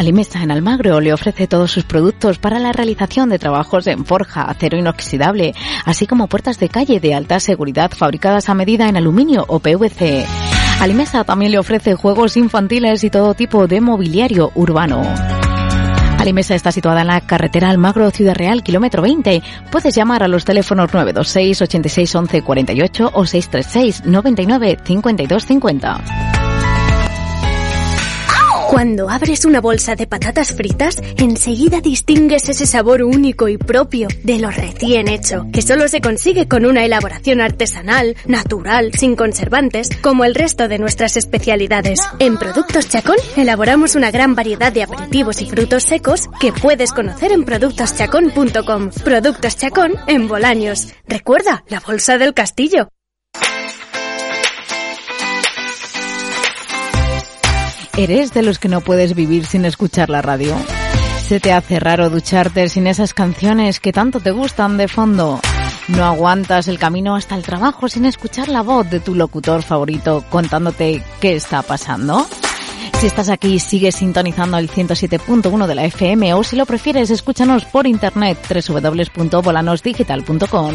Alimesa en Almagro le ofrece todos sus productos para la realización de trabajos en forja, acero inoxidable, así como puertas de calle de alta seguridad fabricadas a medida en aluminio o PVC. Alimesa también le ofrece juegos infantiles y todo tipo de mobiliario urbano. Alimesa está situada en la carretera Almagro Ciudad Real, kilómetro 20. Puedes llamar a los teléfonos 926 86 11 48 o 636 99 52 50. Cuando abres una bolsa de patatas fritas, enseguida distingues ese sabor único y propio de lo recién hecho, que solo se consigue con una elaboración artesanal, natural, sin conservantes, como el resto de nuestras especialidades. En Productos Chacón elaboramos una gran variedad de aperitivos y frutos secos que puedes conocer en productoschacón.com. Productos Chacón en Bolaños. Recuerda, la bolsa del castillo. ¿Eres de los que no puedes vivir sin escuchar la radio? ¿Se te hace raro ducharte sin esas canciones que tanto te gustan de fondo? ¿No aguantas el camino hasta el trabajo sin escuchar la voz de tu locutor favorito contándote qué está pasando? Si estás aquí, sigue sintonizando el 107.1 de la FM o si lo prefieres, escúchanos por internet www.volanosdigital.com.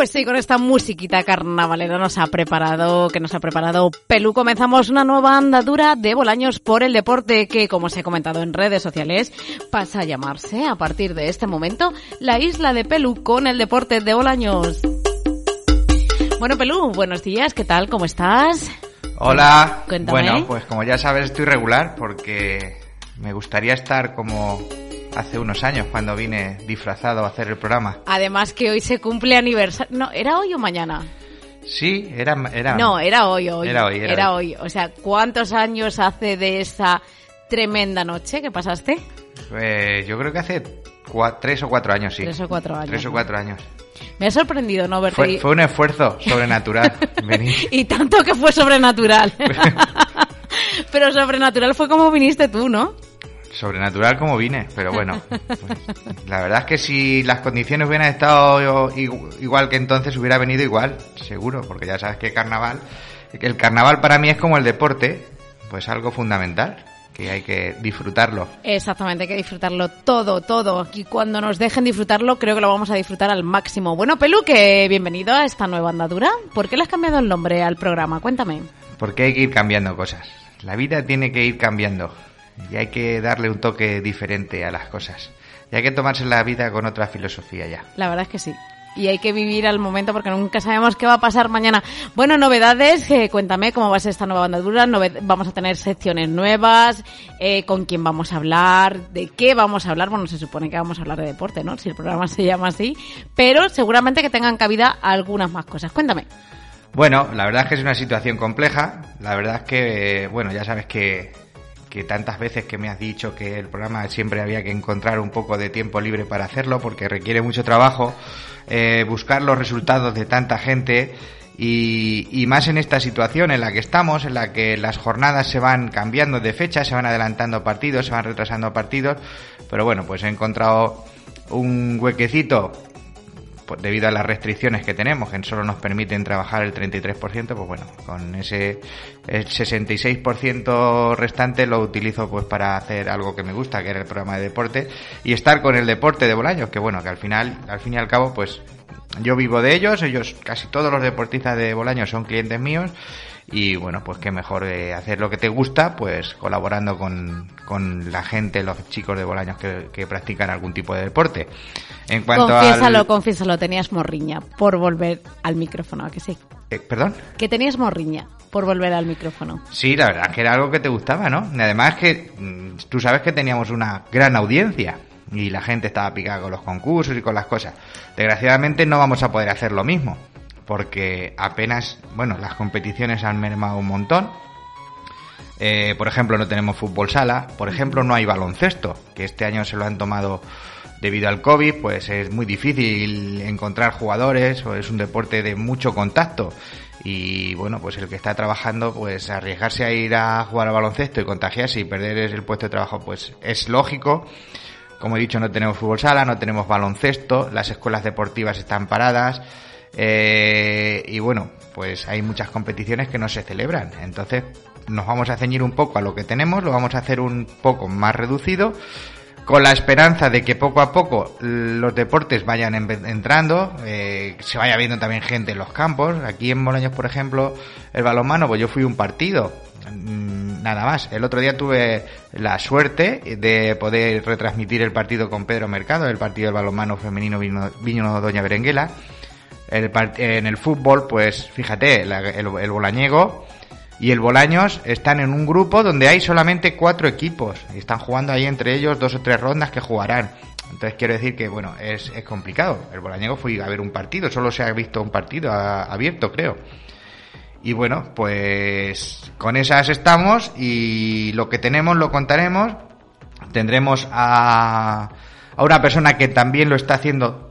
Pues sí, con esta musiquita carnavalera nos ha preparado, que nos ha preparado Pelú. Comenzamos una nueva andadura de Bolaños por el deporte que, como se ha comentado en redes sociales, pasa a llamarse a partir de este momento la isla de Pelú con el deporte de Bolaños. Bueno, Pelú, buenos días, ¿qué tal? ¿Cómo estás? Hola. Cuéntame. Bueno, pues como ya sabes, estoy regular porque me gustaría estar como hace unos años cuando vine disfrazado a hacer el programa. Además que hoy se cumple aniversario. No, ¿era hoy o mañana? Sí, era... era No, era hoy, hoy. Era hoy, era hoy. O sea, ¿cuántos años hace de esa tremenda noche que pasaste? eh, yo creo que hace tres o cuatro años, sí. Tres o cuatro años. Tres o cuatro años. Me ha sorprendido no verte Fue, fue un esfuerzo sobrenatural. Y tanto que fue sobrenatural. Pero sobrenatural fue como viniste tú, ¿no? Sobrenatural como vine, pero bueno. pues, la verdad es que si las condiciones hubieran estado igu- igual que entonces, hubiera venido igual, seguro, porque ya sabes que carnaval, que el carnaval para mí es como el deporte, pues algo fundamental, que hay que disfrutarlo. Exactamente, hay que disfrutarlo todo, todo. Y cuando nos dejen disfrutarlo, creo que lo vamos a disfrutar al máximo. Bueno, Pelu, que bienvenido a esta nueva andadura. ¿Por qué le has cambiado el nombre al programa? Cuéntame. Porque hay que ir cambiando cosas. La vida tiene que ir cambiando y hay que darle un toque diferente a las cosas. Y hay que tomarse la vida con otra filosofía ya. La verdad es que sí. Y hay que vivir al momento porque nunca sabemos qué va a pasar mañana. Bueno, novedades, eh, cuéntame cómo va a ser esta nueva andadura. Nove- vamos a tener secciones nuevas, eh, con quién vamos a hablar, de qué vamos a hablar. Bueno, se supone que vamos a hablar de deporte, ¿no? Si el programa se llama así. Pero seguramente que tengan cabida algunas más cosas. Cuéntame. Bueno, la verdad es que es una situación compleja. La verdad es que, bueno, ya sabes que, que tantas veces que me has dicho que el programa siempre había que encontrar un poco de tiempo libre para hacerlo porque requiere mucho trabajo, eh, buscar los resultados de tanta gente y, y más en esta situación en la que estamos, en la que las jornadas se van cambiando de fecha, se van adelantando partidos, se van retrasando partidos, pero bueno, pues he encontrado un huequecito pues, debido a las restricciones que tenemos, que solo nos permiten trabajar el 33%, pues bueno, con ese el 66% restante lo utilizo pues para hacer algo que me gusta, que era el programa de deporte, y estar con el deporte de Bolaños, que bueno, que al final, al fin y al cabo, pues yo vivo de ellos, ellos, casi todos los deportistas de Bolaños son clientes míos, y bueno, pues qué mejor eh, hacer lo que te gusta, pues colaborando con, con la gente, los chicos de Bolaños que, que practican algún tipo de deporte. En cuanto confiésalo, al... confiésalo, tenías morriña por volver al micrófono, ¿a que sí? Eh, ¿Perdón? Que tenías morriña por volver al micrófono. Sí, la verdad es que era algo que te gustaba, ¿no? Y además que mm, tú sabes que teníamos una gran audiencia y la gente estaba picada con los concursos y con las cosas. Desgraciadamente no vamos a poder hacer lo mismo porque apenas, bueno, las competiciones han mermado un montón. Eh, por ejemplo, no tenemos fútbol sala. Por ejemplo, no hay baloncesto, que este año se lo han tomado debido al COVID, pues es muy difícil encontrar jugadores, es un deporte de mucho contacto. Y bueno, pues el que está trabajando, pues arriesgarse a ir a jugar al baloncesto y contagiarse y perder el puesto de trabajo, pues es lógico. Como he dicho, no tenemos fútbol sala, no tenemos baloncesto, las escuelas deportivas están paradas. Eh, y bueno, pues hay muchas competiciones que no se celebran. Entonces, nos vamos a ceñir un poco a lo que tenemos, lo vamos a hacer un poco más reducido con la esperanza de que poco a poco los deportes vayan entrando, eh, se vaya viendo también gente en los campos. Aquí en Bolaños, por ejemplo, el balonmano, pues yo fui un partido, mm, nada más. El otro día tuve la suerte de poder retransmitir el partido con Pedro Mercado, el partido del balonmano femenino Viño, Doña Berenguela. En el fútbol, pues fíjate, el, el Bolañego y el Bolaños están en un grupo donde hay solamente cuatro equipos y están jugando ahí entre ellos dos o tres rondas que jugarán. Entonces quiero decir que, bueno, es, es complicado. El Bolañego fue a ver un partido, solo se ha visto un partido abierto, creo. Y bueno, pues con esas estamos y lo que tenemos lo contaremos. Tendremos a, a una persona que también lo está haciendo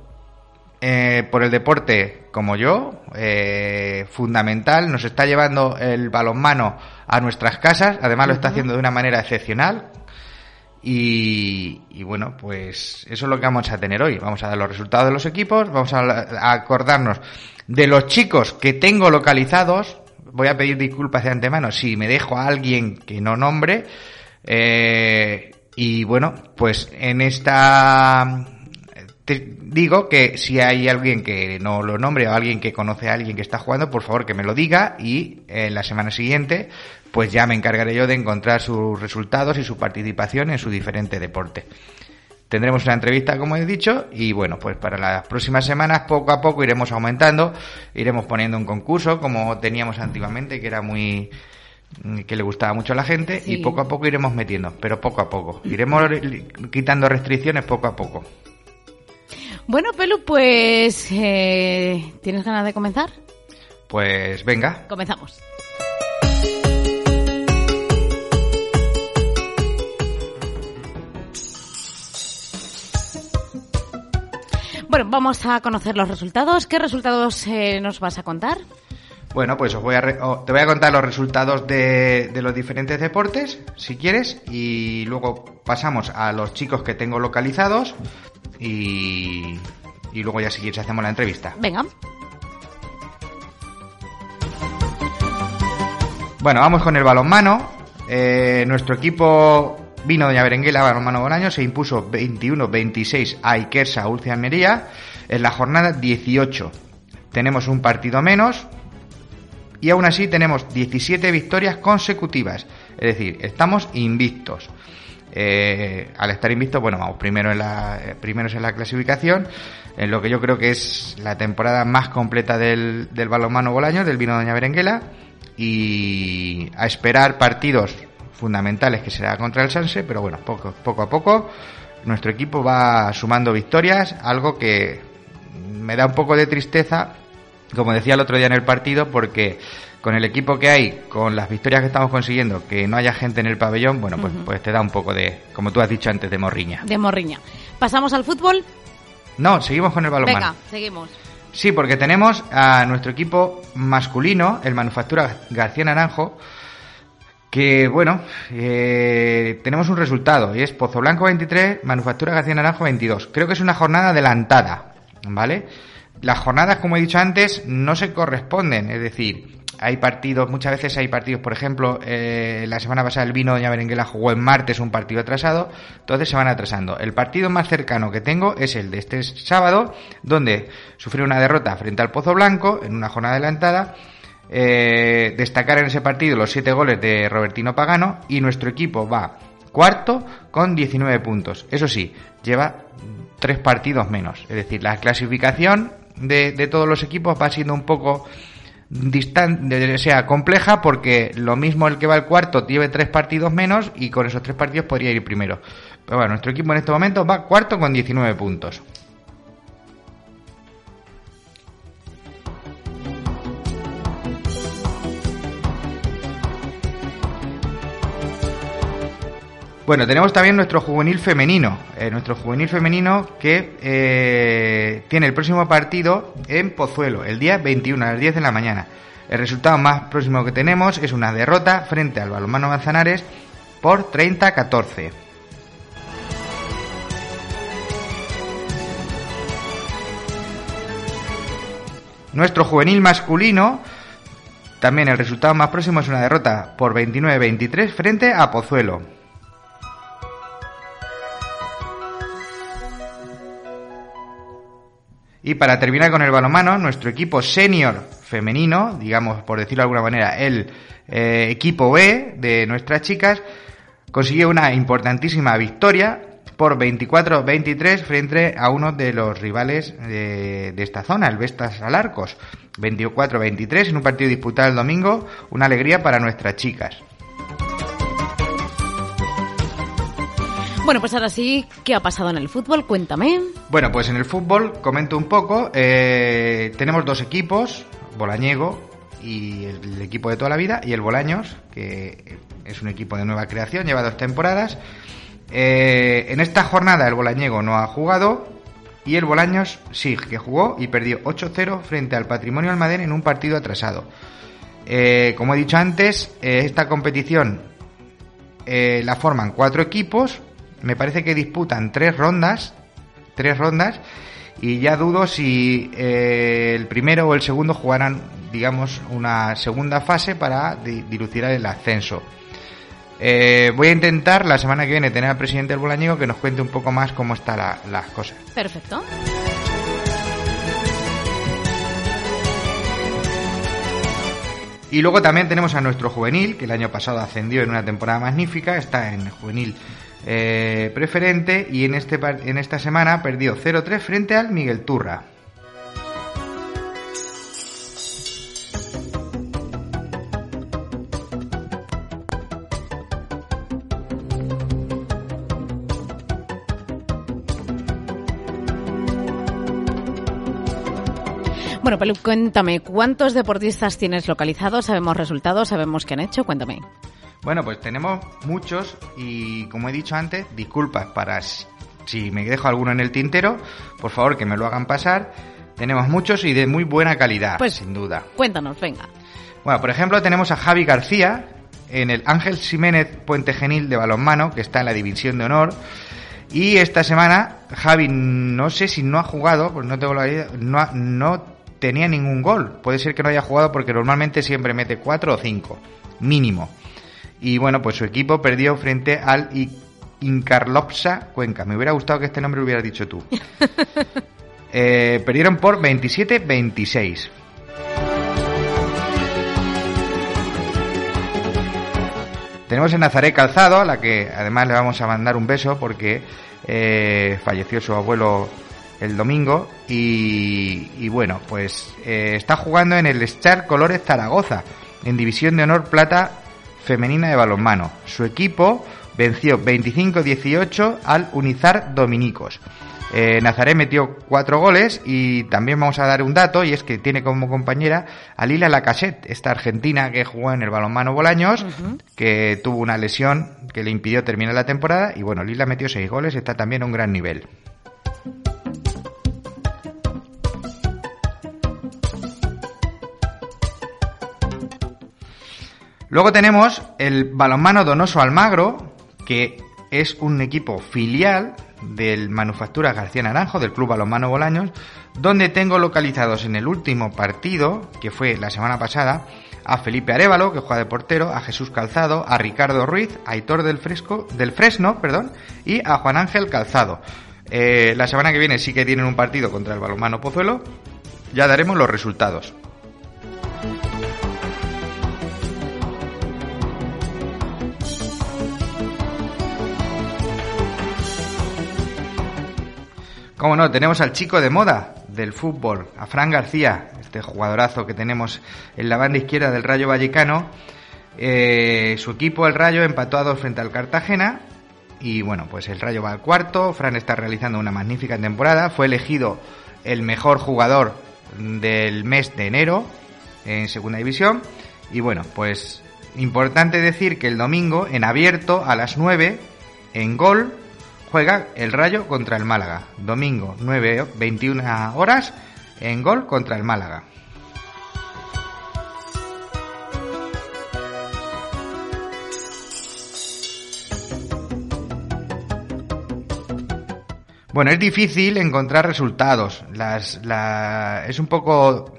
eh, por el deporte como yo, eh, fundamental, nos está llevando el balonmano a nuestras casas, además lo está haciendo de una manera excepcional. Y, bueno, pues eso es lo que vamos a tener hoy. Vamos a dar los resultados de los equipos, vamos a, acordarnos de los chicos que tengo localizados. Voy a pedir disculpas de antemano si me dejo a alguien que no nombre. Eh, y bueno, pues en esta digo que si hay alguien que no lo nombre o alguien que conoce a alguien que está jugando, por favor que me lo diga y en la semana siguiente pues ya me encargaré yo de encontrar sus resultados y su participación en su diferente deporte. Tendremos una entrevista, como he dicho, y bueno, pues para las próximas semanas poco a poco iremos aumentando, iremos poniendo un concurso como teníamos antiguamente, que era muy que le gustaba mucho a la gente y poco a poco iremos metiendo, pero poco a poco. Iremos quitando restricciones poco a poco. Bueno, Pelu, pues eh, ¿tienes ganas de comenzar? Pues venga. Comenzamos. Bueno, vamos a conocer los resultados. ¿Qué resultados eh, nos vas a contar? Bueno, pues os voy a te voy a contar los resultados de, de, los diferentes deportes, si quieres, y luego pasamos a los chicos que tengo localizados, y, y luego ya si quieres hacemos la entrevista. Venga. Bueno, vamos con el balonmano. Eh, nuestro equipo vino Doña Berenguela, balonmano Bolaño, se impuso 21-26 a Ikersa Ulcia Almería en la jornada 18. Tenemos un partido menos y aún así tenemos 17 victorias consecutivas. Es decir, estamos invictos. Eh, al estar invicto, bueno, vamos primero en la, eh, primeros en la clasificación, en lo que yo creo que es la temporada más completa del, del balonmano Bolaño, del vino Doña Berenguela, y a esperar partidos fundamentales que será contra el Sanse, pero bueno, poco, poco a poco nuestro equipo va sumando victorias, algo que me da un poco de tristeza, como decía el otro día en el partido, porque con el equipo que hay, con las victorias que estamos consiguiendo, que no haya gente en el pabellón, bueno, pues, pues te da un poco de, como tú has dicho antes, de morriña. De morriña. ¿Pasamos al fútbol? No, seguimos con el balonmano. Venga, seguimos. Sí, porque tenemos a nuestro equipo masculino, el Manufactura García Naranjo, que bueno, eh, tenemos un resultado y es Pozo Blanco 23, Manufactura García Naranjo 22. Creo que es una jornada adelantada, ¿vale? Las jornadas, como he dicho antes, no se corresponden, es decir, hay partidos, muchas veces hay partidos, por ejemplo, eh, la semana pasada el vino Doña Berenguela jugó en martes un partido atrasado, entonces se van atrasando. El partido más cercano que tengo es el de este sábado, donde sufrió una derrota frente al Pozo Blanco en una jornada adelantada. Eh, destacar en ese partido los siete goles de Robertino Pagano y nuestro equipo va cuarto con 19 puntos. Eso sí, lleva tres partidos menos. Es decir, la clasificación de, de todos los equipos va siendo un poco distante, sea compleja porque lo mismo el que va al cuarto tiene tres partidos menos y con esos tres partidos podría ir primero. Pero bueno, nuestro equipo en este momento va cuarto con 19 puntos. Bueno, tenemos también nuestro juvenil femenino. Eh, nuestro juvenil femenino que eh, tiene el próximo partido en Pozuelo, el día 21 a las 10 de la mañana. El resultado más próximo que tenemos es una derrota frente al balonmano Manzanares por 30-14. Nuestro juvenil masculino, también el resultado más próximo es una derrota por 29-23 frente a Pozuelo. Y para terminar con el balonmano, nuestro equipo senior femenino, digamos por decirlo de alguna manera, el eh, equipo B de nuestras chicas, consiguió una importantísima victoria por 24-23 frente a uno de los rivales de, de esta zona, el Vestas Alarcos. 24-23 en un partido disputado el domingo, una alegría para nuestras chicas. Bueno, pues ahora sí, ¿qué ha pasado en el fútbol? Cuéntame. Bueno, pues en el fútbol, comento un poco, eh, tenemos dos equipos, Bolañego y el, equipo de toda la vida, y el Bolaños, que es un equipo de nueva creación, lleva dos temporadas. Eh, en esta jornada el Bolañego no ha jugado y el Bolaños sí, que jugó y perdió 8-0 frente al Patrimonio Almadén en un partido atrasado. Eh, como he dicho antes, esta competición la forman cuatro equipos me parece que disputan tres rondas, tres rondas, y ya dudo si eh, el primero o el segundo jugarán, digamos, una segunda fase para dilucidar el ascenso. Eh, voy a intentar la semana que viene tener al presidente del Bolañego que nos cuente un poco más cómo están las cosas. Perfecto. Y luego también tenemos a nuestro juvenil, que el año pasado ascendió en una temporada magnífica, está en juvenil eh, preferente y en, este, en esta semana perdió 0-3 frente al Miguel Turra. Bueno, Pelu, cuéntame, ¿cuántos deportistas tienes localizados? ¿Sabemos resultados? ¿Sabemos qué han hecho? Cuéntame. Bueno, pues tenemos muchos y como he dicho antes, disculpas para si me dejo alguno en el tintero, por favor que me lo hagan pasar. Tenemos muchos y de muy buena calidad, pues, sin duda. Cuéntanos, venga. Bueno, por ejemplo, tenemos a Javi García en el Ángel Jiménez Puente Genil de balonmano, que está en la división de honor. Y esta semana Javi, no sé si no ha jugado, pues no tengo la idea, no, no tenía ningún gol. Puede ser que no haya jugado porque normalmente siempre mete cuatro o cinco, mínimo. Y bueno, pues su equipo perdió frente al Incarlopsa Cuenca. Me hubiera gustado que este nombre lo hubieras dicho tú. Eh, perdieron por 27-26. Tenemos en Nazaret Calzado, a la que además le vamos a mandar un beso porque eh, falleció su abuelo el domingo y, bueno, pues eh, está jugando en el Star Colores Zaragoza, en División de Honor Plata femenina de balonmano. Su equipo venció 25-18 al Unizar Dominicos. Eh, Nazaré metió cuatro goles y también vamos a dar un dato y es que tiene como compañera a Lila Lacassette, esta argentina que jugó en el balonmano Bolaños, que tuvo una lesión que le impidió terminar la temporada y bueno, Lila metió seis goles, está también a un gran nivel. Luego tenemos el balonmano Donoso Almagro, que es un equipo filial del Manufactura García Naranjo, del Club Balonmano Bolaños, donde tengo localizados en el último partido, que fue la semana pasada, a Felipe Arevalo, que juega de portero, a Jesús Calzado, a Ricardo Ruiz, a Aitor del, Fresco, del Fresno, perdón, y a Juan Ángel Calzado. Eh, la semana que viene sí que tienen un partido contra el balonmano Pozuelo, ya daremos los resultados. Cómo no, tenemos al chico de moda del fútbol, a Fran García, este jugadorazo que tenemos en la banda izquierda del Rayo Vallecano. Eh, su equipo, el Rayo, empató a dos frente al Cartagena. Y bueno, pues el Rayo va al cuarto. Fran está realizando una magnífica temporada. Fue elegido el mejor jugador del mes de enero en segunda división. Y bueno, pues importante decir que el domingo, en abierto, a las 9, en Gol juega el Rayo contra el Málaga. Domingo 9, 21 horas en Gol contra el Málaga. Bueno, es difícil encontrar resultados. Es un poco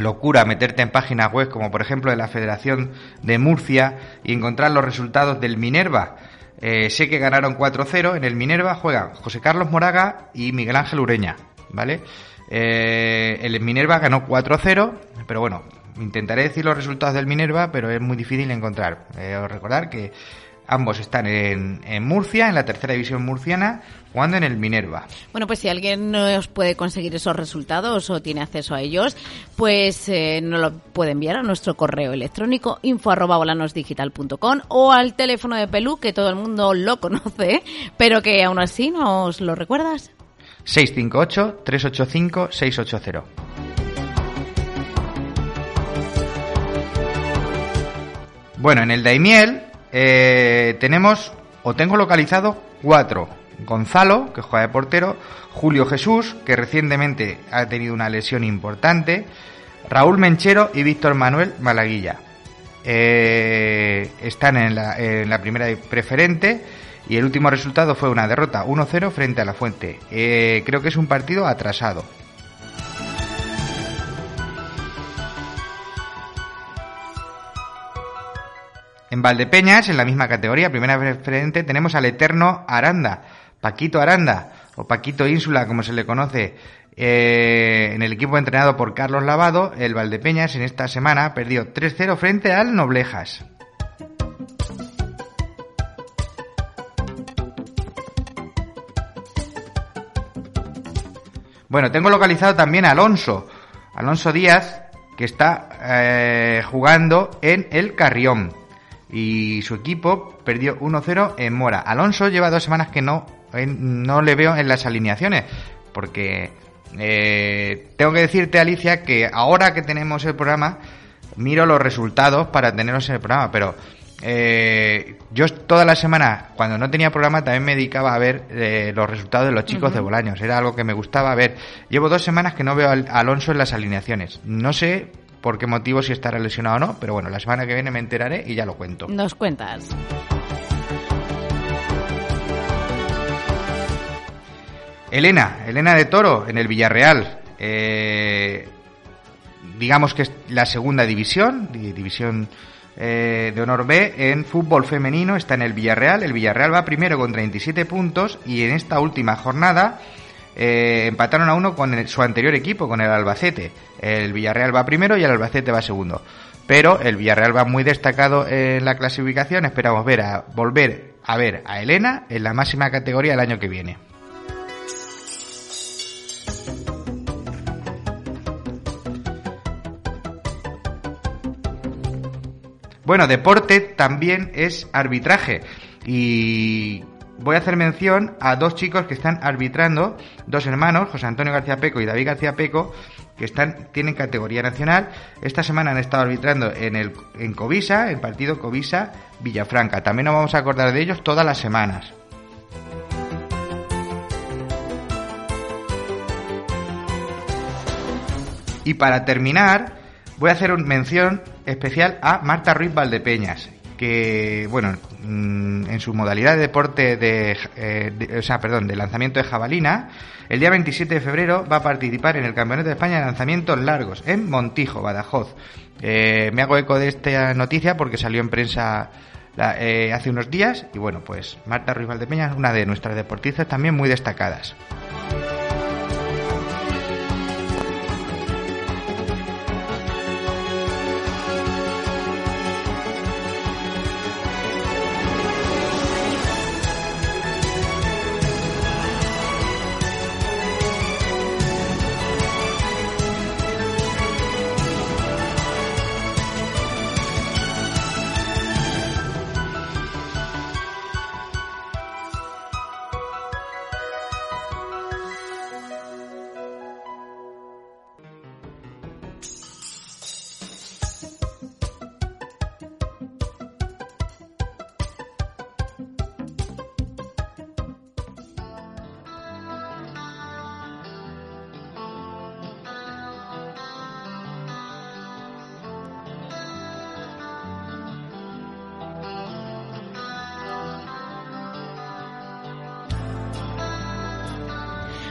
locura meterte en páginas web como por ejemplo de la Federación de Murcia y encontrar los resultados del Minerva. Eh, sé que ganaron 4-0. En el Minerva juegan José Carlos Moraga y Miguel Ángel Ureña, ¿vale? Eh, el Minerva ganó 4-0, pero bueno, intentaré decir los resultados del Minerva, pero es muy difícil encontrar. Eh, recordar que Ambos están en, Murcia, en la tercera división murciana, jugando en el Minerva. Bueno, pues si alguien nos puede conseguir esos resultados o tiene acceso a ellos, pues eh, nos lo puede enviar a nuestro correo electrónico info o al teléfono de Pelú, que todo el mundo lo conoce, pero que aún así nos lo recuerdas. 658-385-680. Bueno, en el Daimiel eh, tenemos, o tengo localizado, cuatro. Gonzalo, que juega de portero, Julio Jesús, que recientemente ha tenido una lesión importante, Raúl Menchero y Víctor Manuel Malaguilla. Eh, están en la, en la, primera preferente y el último resultado fue una derrota 1-0 frente a la Fuente. Eh, creo que es un partido atrasado. En Valdepeñas, en la misma categoría, primera preferente, tenemos al eterno Aranda, Paquito Aranda, o Paquito Ínsula, como se le conoce, eh, en el equipo entrenado por Carlos Lavado, el Valdepeñas en esta semana perdió 3-0 frente al Noblejas. Bueno, tengo localizado también a Alonso, Alonso Díaz, que está eh, jugando en el Carrión y su equipo perdió 1-0 en Mora. Alonso lleva dos semanas que no, no le veo en las alineaciones, porque eh, tengo que decirte, Alicia, que ahora que tenemos el programa, miro los resultados para tenerlos en el programa, pero eh, yo toda la semana, cuando no tenía programa, también me dedicaba a ver eh, los resultados de los chicos de Bolaños. Era algo que me gustaba ver. Llevo dos semanas que no veo a Alonso en las alineaciones. No sé por qué motivo, si estará lesionado o no, pero bueno, la semana que viene me enteraré y ya lo cuento. Nos cuentas. Elena, Elena de Toro en el Villarreal. Eh, digamos que es la segunda división, división eh, de honor B en fútbol femenino, está en el Villarreal. El Villarreal va primero con 37 puntos y en esta última jornada eh, empataron a uno con su anterior equipo, con el Albacete. El Villarreal va primero y el Albacete va segundo. Pero el Villarreal va muy destacado en la clasificación. Esperamos ver a, volver a ver a Elena en la máxima categoría el año que viene. Bueno, deporte también es arbitraje. Y voy a hacer mención a dos chicos que están arbitrando, dos hermanos, José Antonio García Peco y David García Peco, que están, tienen categoría nacional. Esta semana han estado arbitrando en el en Covisa, el partido Covisa Villafranca. También nos vamos a acordar de ellos todas las semanas. Y para terminar, voy a hacer una mención especial a Marta Ruiz Valdepeñas, que, bueno, mm, en su modalidad de deporte eh, de, o sea, perdón, de lanzamiento de jabalina, el día 27 de febrero va a participar en el Campeonato de España de lanzamientos largos en Montijo, Badajoz. Eh, me hago eco de esta noticia porque salió en prensa eh, hace unos días y bueno, pues Marta Ruiz Valdepeña es una de nuestras deportistas también muy destacadas.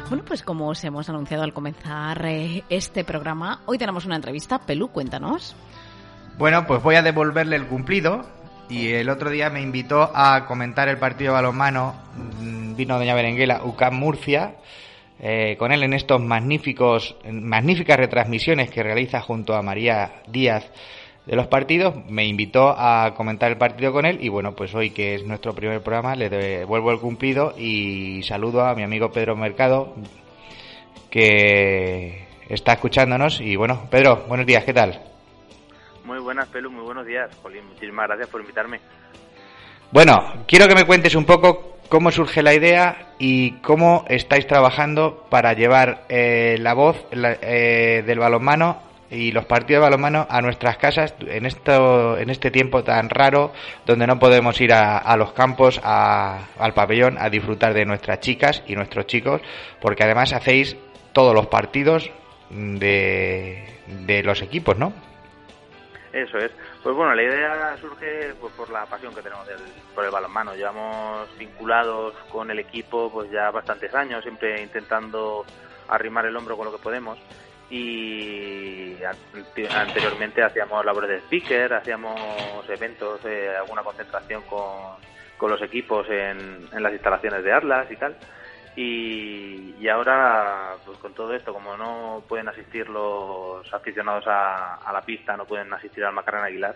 Bueno, pues como os hemos anunciado al comenzar eh, este programa, hoy tenemos una entrevista. Pelú, cuéntanos. Bueno, pues voy a devolverle el cumplido. Y el otro día me invitó a comentar el partido de balonmano. Mm, vino Doña Berenguela, UCAM Murcia. Eh, con él en estos magníficos, magníficas retransmisiones que realiza junto a María Díaz de los partidos, me invitó a comentar el partido con él y bueno, pues hoy que es nuestro primer programa le devuelvo el cumplido y saludo a mi amigo Pedro Mercado que está escuchándonos y bueno, Pedro, buenos días, ¿qué tal? Muy buenas, Pelu, muy buenos días. muchísimas gracias por invitarme. Bueno, quiero que me cuentes un poco cómo surge la idea y cómo estáis trabajando para llevar eh, la voz eh, del balonmano y los partidos de balonmano a nuestras casas en esto en este tiempo tan raro donde no podemos ir a, los campos al pabellón a disfrutar de nuestras chicas y nuestros chicos porque además hacéis todos los partidos de, de los equipos no eso es. Pues bueno la idea surge pues, por la pasión que tenemos por el balonmano. Llevamos vinculados con el equipo pues ya bastantes años siempre intentando arrimar el hombro con lo que podemos y anteriormente hacíamos labores de speaker, hacíamos eventos, eh, alguna concentración con, con los equipos en, en, las instalaciones de Atlas y tal. Y, y, ahora, pues con todo esto, como no pueden asistir los aficionados a, la pista, no pueden asistir al Macarena Aguilar,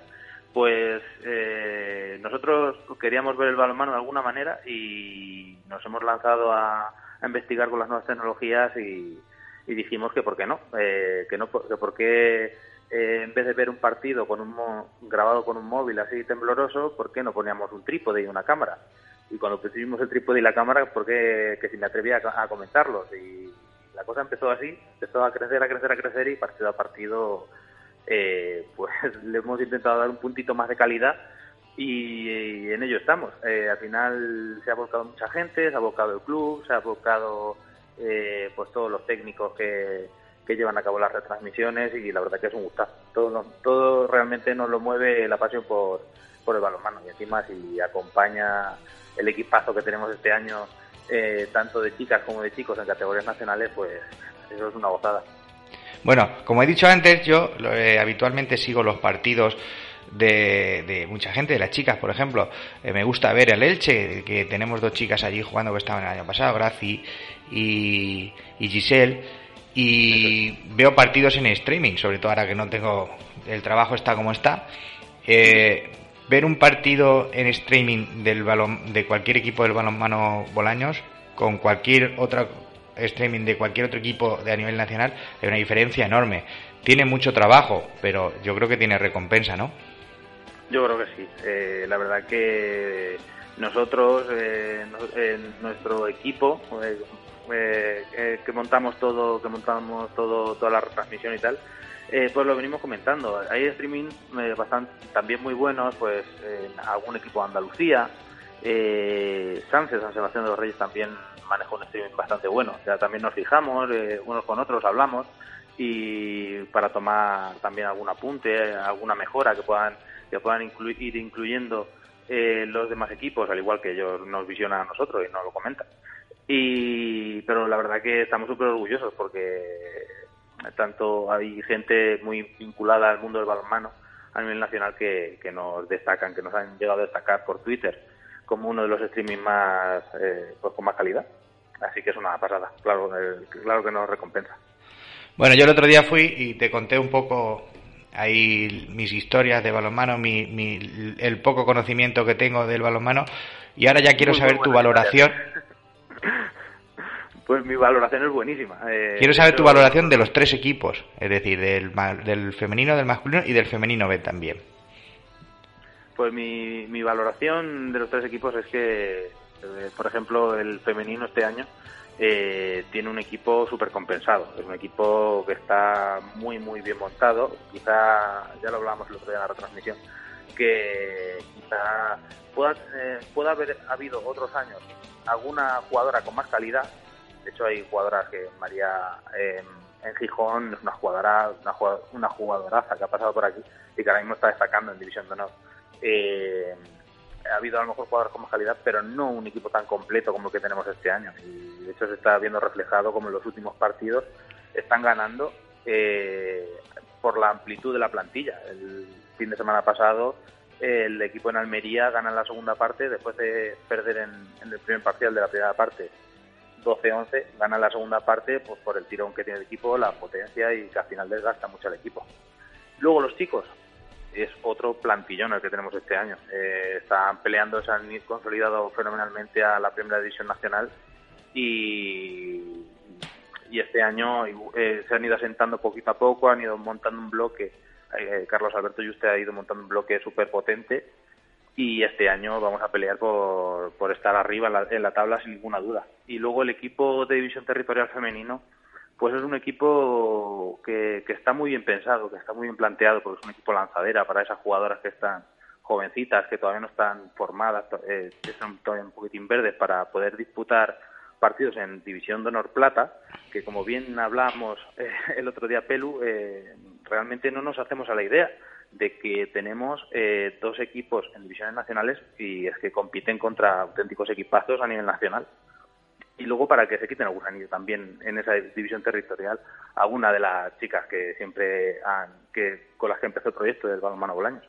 pues eh, nosotros queríamos ver el balonmano de alguna manera y nos hemos lanzado a, a investigar con las nuevas tecnologías y, y dijimos que por qué no, eh, que no, que por qué eh, en vez de ver un partido con un grabado con un móvil así tembloroso, ¿por qué no poníamos un trípode y una cámara? Y cuando pusimos el trípode y la cámara, ¿por qué que si me atrevía a, comentarlos? Y la cosa empezó así, empezó a crecer, a crecer, a crecer y partido a partido eh, pues le hemos intentado dar un puntito más de calidad y, en ello estamos. al final se ha volcado mucha gente, se ha volcado el club, se ha volcado eh, pues todos los técnicos que, que llevan a cabo las retransmisiones y la verdad que es un gustazo. Todo, todo realmente nos lo mueve la pasión por, por el balonmano y encima si acompaña el equipazo que tenemos este año, eh, tanto de chicas como de chicos en categorías nacionales, pues eso es una gozada. Bueno, como he dicho antes, yo eh, habitualmente sigo los partidos de, mucha gente, de las chicas, por ejemplo. Eh, me gusta ver el Elche, que tenemos dos chicas allí jugando que estaban el año pasado, Graci y, Giselle. Y veo partidos en streaming, sobre todo ahora que no tengo. El trabajo está como está. Eh, ver un partido en streaming del balón, de cualquier equipo del balonmano Bolaños con cualquier otro streaming de cualquier otro equipo de a nivel nacional hay una diferencia enorme. Tiene mucho trabajo, pero yo creo que tiene recompensa, ¿no? Yo creo que sí. Eh, la verdad que nosotros, eh, en nuestro equipo, eh, que montamos todo, que montamos todo, toda la retransmisión y tal, pues lo venimos comentando. Hay streaming bastante, también muy buenos, pues en algún equipo de Andalucía, Sánchez, San Sebastián de los Reyes también maneja un streaming bastante bueno. O también nos fijamos, unos con otros hablamos y para tomar también algún apunte, alguna mejora que puedan que puedan ir incluyendo eh, los demás equipos, al igual que ellos nos visionan a nosotros y nos lo comentan. Y, pero la verdad que estamos súper orgullosos porque tanto hay gente muy vinculada al mundo del balonmano a nivel nacional que, que nos destacan, que nos han llegado a destacar por Twitter como uno de los streaming más eh, pues con más calidad. Así que es una pasada, claro, claro que nos recompensa. Bueno, yo el otro día fui y te conté un poco ahí mis historias de balonmano, mi, el poco conocimiento que tengo del balonmano y ahora ya quiero saber tu valoración. Pues mi valoración es buenísima. Eh, quiero saber tu valoración de los tres equipos, es decir, del, del femenino, del masculino y del femenino B también. Pues mi, mi valoración de los tres equipos es que, eh, por ejemplo, el femenino este año eh, tiene un equipo súper compensado. Es un equipo que está muy, muy bien montado. Quizá, ya lo hablábamos el otro día en la retransmisión, que quizá pueda, eh, pueda haber habido otros años alguna jugadora con más calidad. De hecho, hay jugadoras que María en Gijón es una jugadora, una, jugadoraza que ha pasado por aquí y que ahora mismo está destacando en División de Honor. Eh, ha habido a lo mejor jugadores con más calidad, pero no un equipo tan completo como el que tenemos este año. Y de hecho se está viendo reflejado como en los últimos partidos están ganando eh, por la amplitud de la plantilla. El fin de semana pasado el equipo en Almería gana en la segunda parte después de perder en, el primer parcial de la primera parte 12-11, gana la segunda parte pues, por el tirón que tiene el equipo, la potencia y que al final desgasta mucho al equipo. Luego los chicos, es otro plantillón el que tenemos este año. Eh, están peleando, se han consolidado fenomenalmente a la primera división nacional y, y este año eh, se han ido asentando poquito a poco, han ido montando un bloque. Eh, Carlos Alberto y usted ha ido montando un bloque súper potente y este año vamos a pelear por, por estar arriba en la, en la tabla sin ninguna duda. Y luego el equipo de división territorial femenino pues es un equipo que, está muy bien pensado, que está muy bien planteado, porque es un equipo lanzadera para esas jugadoras que están jovencitas, que todavía no están formadas, eh, que son todavía un poquitín verdes para poder disputar partidos en División de Honor Plata, que como bien hablamos eh, el otro día, Pelu, eh, realmente no nos hacemos a la idea de que tenemos dos equipos en divisiones nacionales y es que compiten contra auténticos equipazos a nivel nacional y luego para que se quiten algún anillo también en esa división territorial alguna de las chicas que siempre han, que con las que empezó el proyecto del balonmano Bolaños.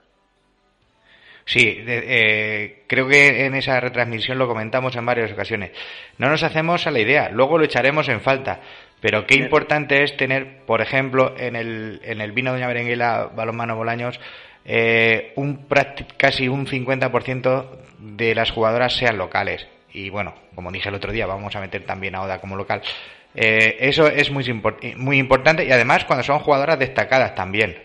Sí, eh, creo que en esa retransmisión lo comentamos en varias ocasiones. No nos hacemos a la idea, luego lo echaremos en falta. Pero qué importante es tener, por ejemplo, en el, en el vino Doña Berenguela Balonmano Bolaños, eh, un casi un 50% de las jugadoras sean locales y bueno, como dije el otro día, vamos a meter también a Oda como local. Eh, eso es muy, muy importante y además cuando son jugadoras destacadas también.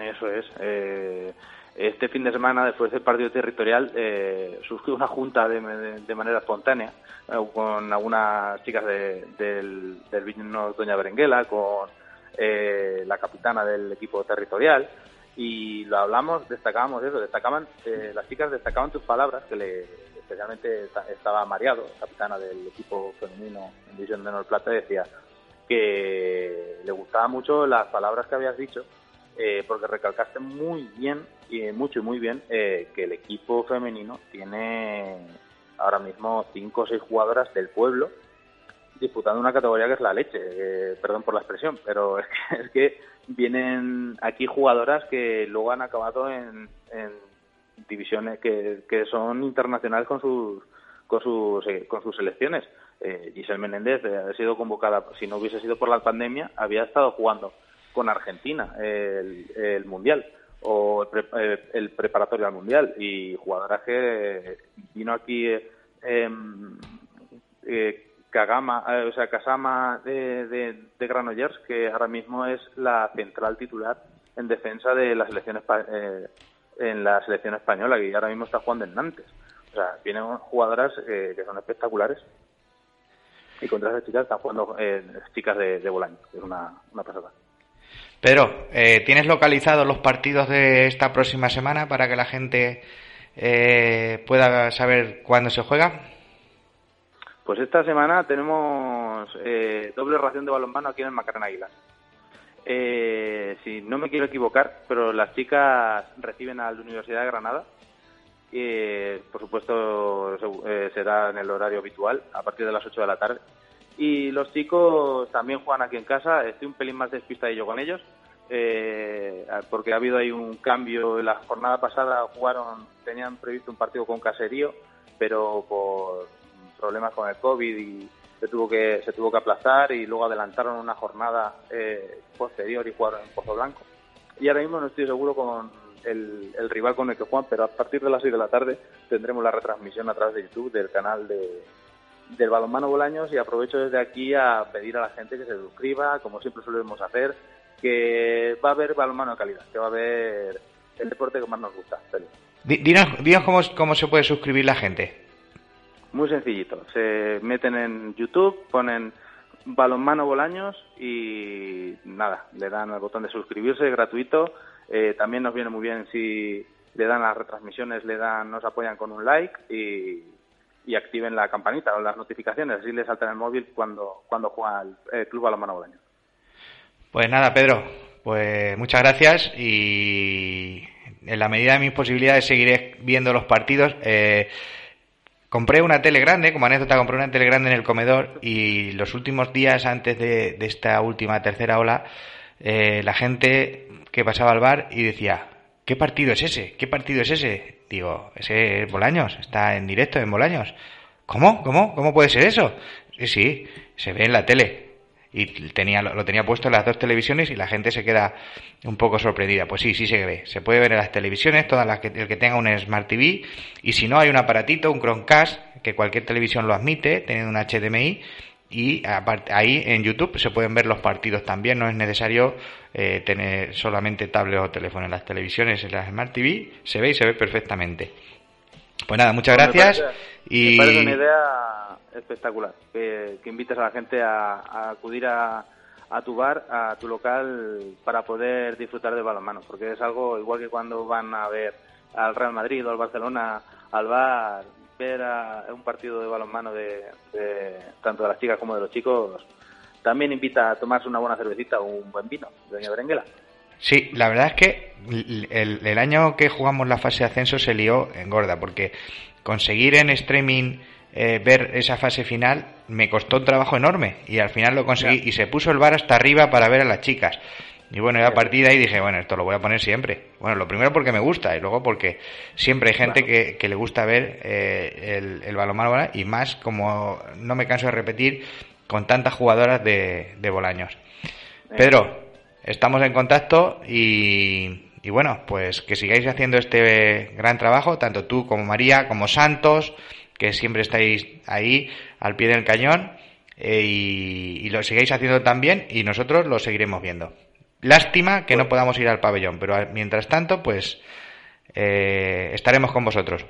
Eso es. Eh, este fin de semana, después del partido territorial, eh, surgió una junta de, manera espontánea eh, con algunas chicas del, del vino Doña Berenguela, con la capitana del equipo territorial y lo hablamos, destacábamos eso, destacaban, las chicas destacaban tus palabras que le especialmente estaba mareado, capitana del equipo femenino en División de Honor Plata, decía que le gustaban mucho las palabras que habías dicho, eh, porque recalcaste muy bien, y mucho y muy bien, eh, que el equipo femenino tiene ahora mismo cinco o seis jugadoras del pueblo disputando una categoría que es la leche, eh, perdón por la expresión, pero es que, es que, vienen aquí jugadoras que luego han acabado en divisiones que, que son internacionales con sus con sus, eh, con sus selecciones. Eh, Giselle Menéndez ha sido convocada, si no hubiese sido por la pandemia, había estado jugando con Argentina el, Mundial o el, preparatorio al Mundial y jugadoras que vino aquí em, Kagama, o sea, Kasama de, de, Granollers, que ahora mismo es la central titular en defensa de la selección eh, en la selección española y ahora mismo está jugando en Nantes. O sea, vienen jugadoras eh, que son espectaculares y contra esas chicas están jugando eh, chicas de, de Bolaño, que es una, una pasada. Pedro, eh, ¿tienes localizados los partidos de esta próxima semana para que la gente pueda saber cuándo se juega? Pues esta semana tenemos doble ración de balonmano aquí en el Macarena Aguilar. Eh, si no me quiero equivocar, pero las chicas reciben a la Universidad de Granada. por supuesto, eh, será en el horario habitual, a partir de las 8 de la tarde. Y los chicos también juegan aquí en casa. Estoy un pelín más despistadillo con ellos, eh, porque ha habido ahí un cambio. La jornada pasada jugaron, tenían previsto un partido con Caserío, pero por problemas con el COVID y se tuvo que se tuvo que aplazar y luego adelantaron una jornada eh, posterior y jugaron en Pozo Blanco. Y ahora mismo no estoy seguro con el, rival con el que juegan, pero a partir de las 6 de la tarde tendremos la retransmisión a través de YouTube del canal de, del Balonmano Bolaños y aprovecho desde aquí a pedir a la gente que se suscriba, como siempre solemos hacer, que va a haber balonmano de calidad, que va a haber el deporte que más nos gusta. Dinos, dinos cómo, cómo se puede suscribir la gente. Muy sencillito. Se meten en YouTube, ponen balonmano Bolaños y nada, le dan al botón de suscribirse, gratuito. Eh, también nos viene muy bien si le dan las retransmisiones, le dan, nos apoyan con un like y, activen la campanita o las notificaciones, así les salta en el móvil cuando, cuando juega el, Club Balonmano Bolaños. Pues nada, Pedro, pues muchas gracias y en la medida de mis posibilidades seguiré viendo los partidos. Eh, compré una tele grande, como anécdota, compré una tele grande en el comedor y los últimos días antes de, esta última tercera ola, eh, la gente que pasaba al bar y decía, ¿qué partido es ese? ¿Qué partido es ese? Digo, ese es Bolaños, está en directo en Bolaños. ¿Cómo? ¿Cómo? ¿Cómo puede ser eso? Sí, sí, se ve en la tele y tenía lo tenía puesto en las dos televisiones y la gente se queda un poco sorprendida. Pues sí, sí se ve. Se puede ver en las televisiones, todas las que el que tenga un Smart TV y si no hay un aparatito, un Chromecast que cualquier televisión lo admite, teniendo un HDMI y ahí en YouTube se pueden ver los partidos también, no es necesario eh, tener solamente tablet o teléfono en las televisiones, en las Smart TV se ve y se ve perfectamente. Pues nada, muchas gracias. y... me parece una idea espectacular, que, invites a la gente a, acudir a, a, tu bar, a tu local, para poder disfrutar del balonmano, porque es algo igual que cuando van a ver al Real Madrid o al Barcelona al bar, ver a, un partido de balonmano de, tanto de las chicas como de los chicos, también invita a tomarse una buena cervecita o un buen vino, doña Berenguela. Sí, la verdad es que el, el, año que jugamos la fase de ascenso se lió en gorda, porque conseguir en streaming eh, ver esa fase final me costó un trabajo enorme y al final lo conseguí y se puso el bar hasta arriba para ver a las chicas. Y bueno, a partir de ahí dije, bueno, esto lo voy a poner siempre. Bueno, lo primero porque me gusta y luego porque siempre hay gente que, que, le gusta ver eh, el, el balonmano y más, como no me canso de repetir, con tantas jugadoras de, de Bolaños. Pedro, estamos en contacto y, y bueno, pues que sigáis haciendo este gran trabajo, tanto tú como María, como Santos, que siempre estáis ahí al pie del cañón eh, y, lo sigáis haciendo también y nosotros lo seguiremos viendo. Lástima que no pues- podamos ir al pabellón, pero mientras tanto, pues eh, estaremos con vosotros.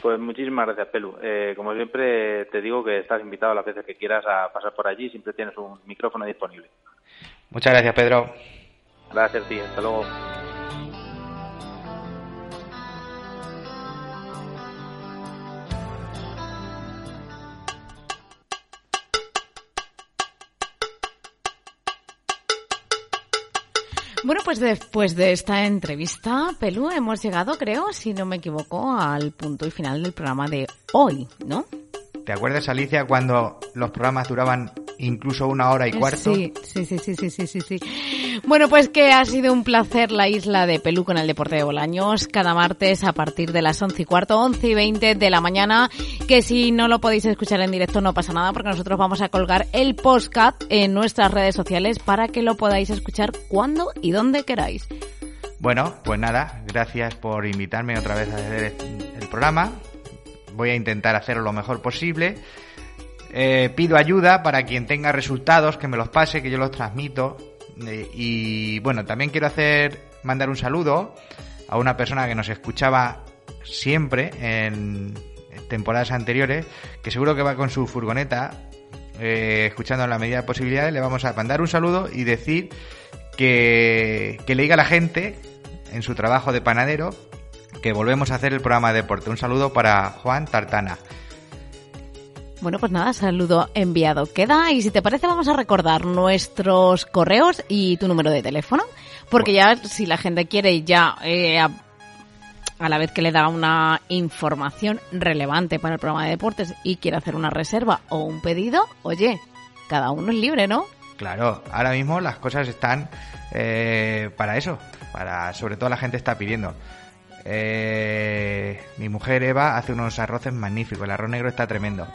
Pues muchísimas gracias, Pelu. Eh, como siempre, te digo que estás invitado las veces que quieras a pasar por allí, siempre tienes un micrófono disponible. Muchas gracias, Pedro. Gracias, tío. Hasta luego. Bueno, pues después de esta entrevista, Pelú, hemos llegado, creo, si no me equivoco, al punto y final del programa de hoy, ¿no? ¿Te acuerdas, Alicia, cuando los programas duraban incluso una hora y cuarto? Sí, sí, sí, sí, sí, sí, sí. Bueno, pues que ha sido un placer la isla de Pelú con el Deporte de Bolaños cada martes a partir de las once y cuarto, once y veinte de la mañana, que si no lo podéis escuchar en directo no pasa nada porque nosotros vamos a colgar el postcat en nuestras redes sociales para que lo podáis escuchar cuando y donde queráis. Bueno, pues nada, gracias por invitarme otra vez a hacer el programa. Voy a intentar hacerlo lo mejor posible. Eh, pido ayuda para quien tenga resultados, que me los pase, que yo los transmito. Eh, y bueno, también quiero hacer, mandar un saludo a una persona que nos escuchaba siempre en temporadas anteriores, que seguro que va con su furgoneta, eh, escuchando en la medida de posibilidades, le vamos a mandar un saludo y decir que, que le diga a la gente en su trabajo de panadero que volvemos a hacer el programa de deporte. Un saludo para Juan Tartana. Bueno, pues nada, saludo enviado queda y si te parece vamos a recordar nuestros correos y tu número de teléfono, porque ya si la gente quiere ya eh, a, la vez que le da una información relevante para el programa de deportes y quiere hacer una reserva o un pedido, oye, cada uno es libre, ¿no? Claro, ahora mismo las cosas están eh, para eso, para sobre todo la gente está pidiendo. Eh, mi mujer Eva hace unos arroces magníficos, el arroz negro está tremendo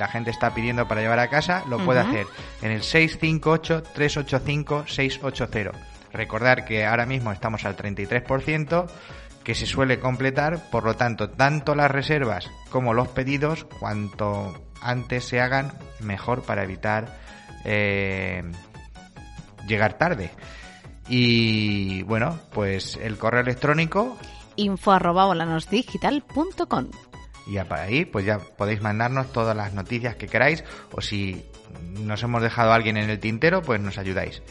la gente está pidiendo para llevar a casa, lo puede hacer en el 658-385-680. Recordar que ahora mismo estamos al 33%, que se suele completar, por lo tanto, tanto las reservas como los pedidos, cuanto antes se hagan, mejor para evitar eh, llegar tarde. Y bueno, pues el correo electrónico info y ahí pues ya podéis mandarnos todas las noticias que queráis o si nos hemos dejado a alguien en el tintero, pues nos ayudáis.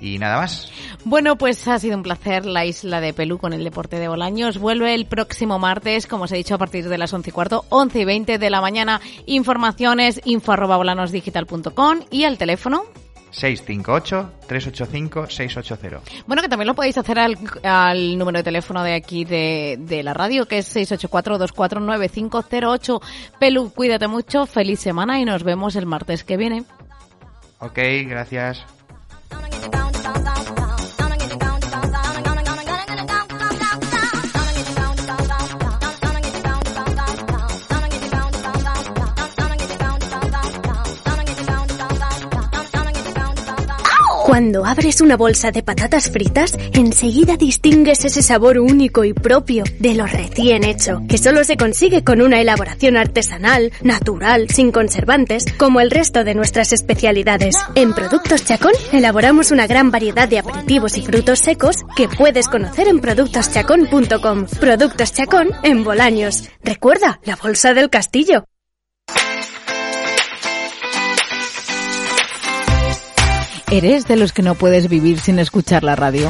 Y nada más. Bueno, pues ha sido un placer la isla de Pelú con el deporte de Bolaños. Vuelve el próximo martes, como os he dicho, a partir de las once y cuarto, once y veinte de la mañana. Informaciones info arroba y al teléfono 658-385-680. Bueno, que también lo podéis hacer al, al número de teléfono de aquí de, de la radio, que es 684-249508. Pelu, cuídate mucho, feliz semana y nos vemos el martes que viene. Ok, gracias. Cuando abres una bolsa de patatas fritas, enseguida distingues ese sabor único y propio de lo recién hecho, que solo se consigue con una elaboración artesanal, natural, sin conservantes, como el resto de nuestras especialidades. En Productos Chacón elaboramos una gran variedad de aperitivos y frutos secos que puedes conocer en productoschacón.com. Productos Chacón en Bolaños. Recuerda, la bolsa del castillo. ¿Eres de los que no puedes vivir sin escuchar la radio?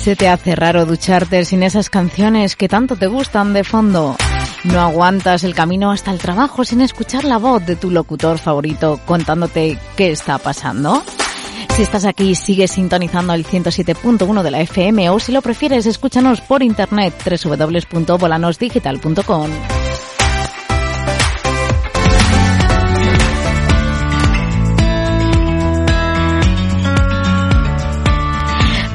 ¿Se te hace raro ducharte sin esas canciones que tanto te gustan de fondo? ¿No aguantas el camino hasta el trabajo sin escuchar la voz de tu locutor favorito contándote qué está pasando? Si estás aquí, sigue sintonizando el 107.1 de la FM o si lo prefieres, escúchanos por internet www.volanosdigital.com.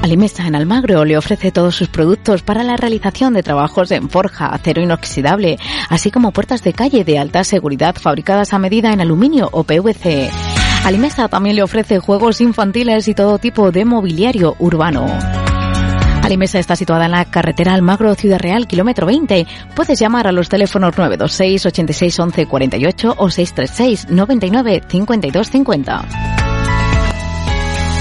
Alimesa en Almagro le ofrece todos sus productos para la realización de trabajos en forja, acero inoxidable, así como puertas de calle de alta seguridad fabricadas a medida en aluminio o PVC. Alimesa también le ofrece juegos infantiles y todo tipo de mobiliario urbano. Alimesa está situada en la carretera Almagro Ciudad Real, kilómetro 20. Puedes llamar a los teléfonos 926 86 11 48 o 636 99 52 50.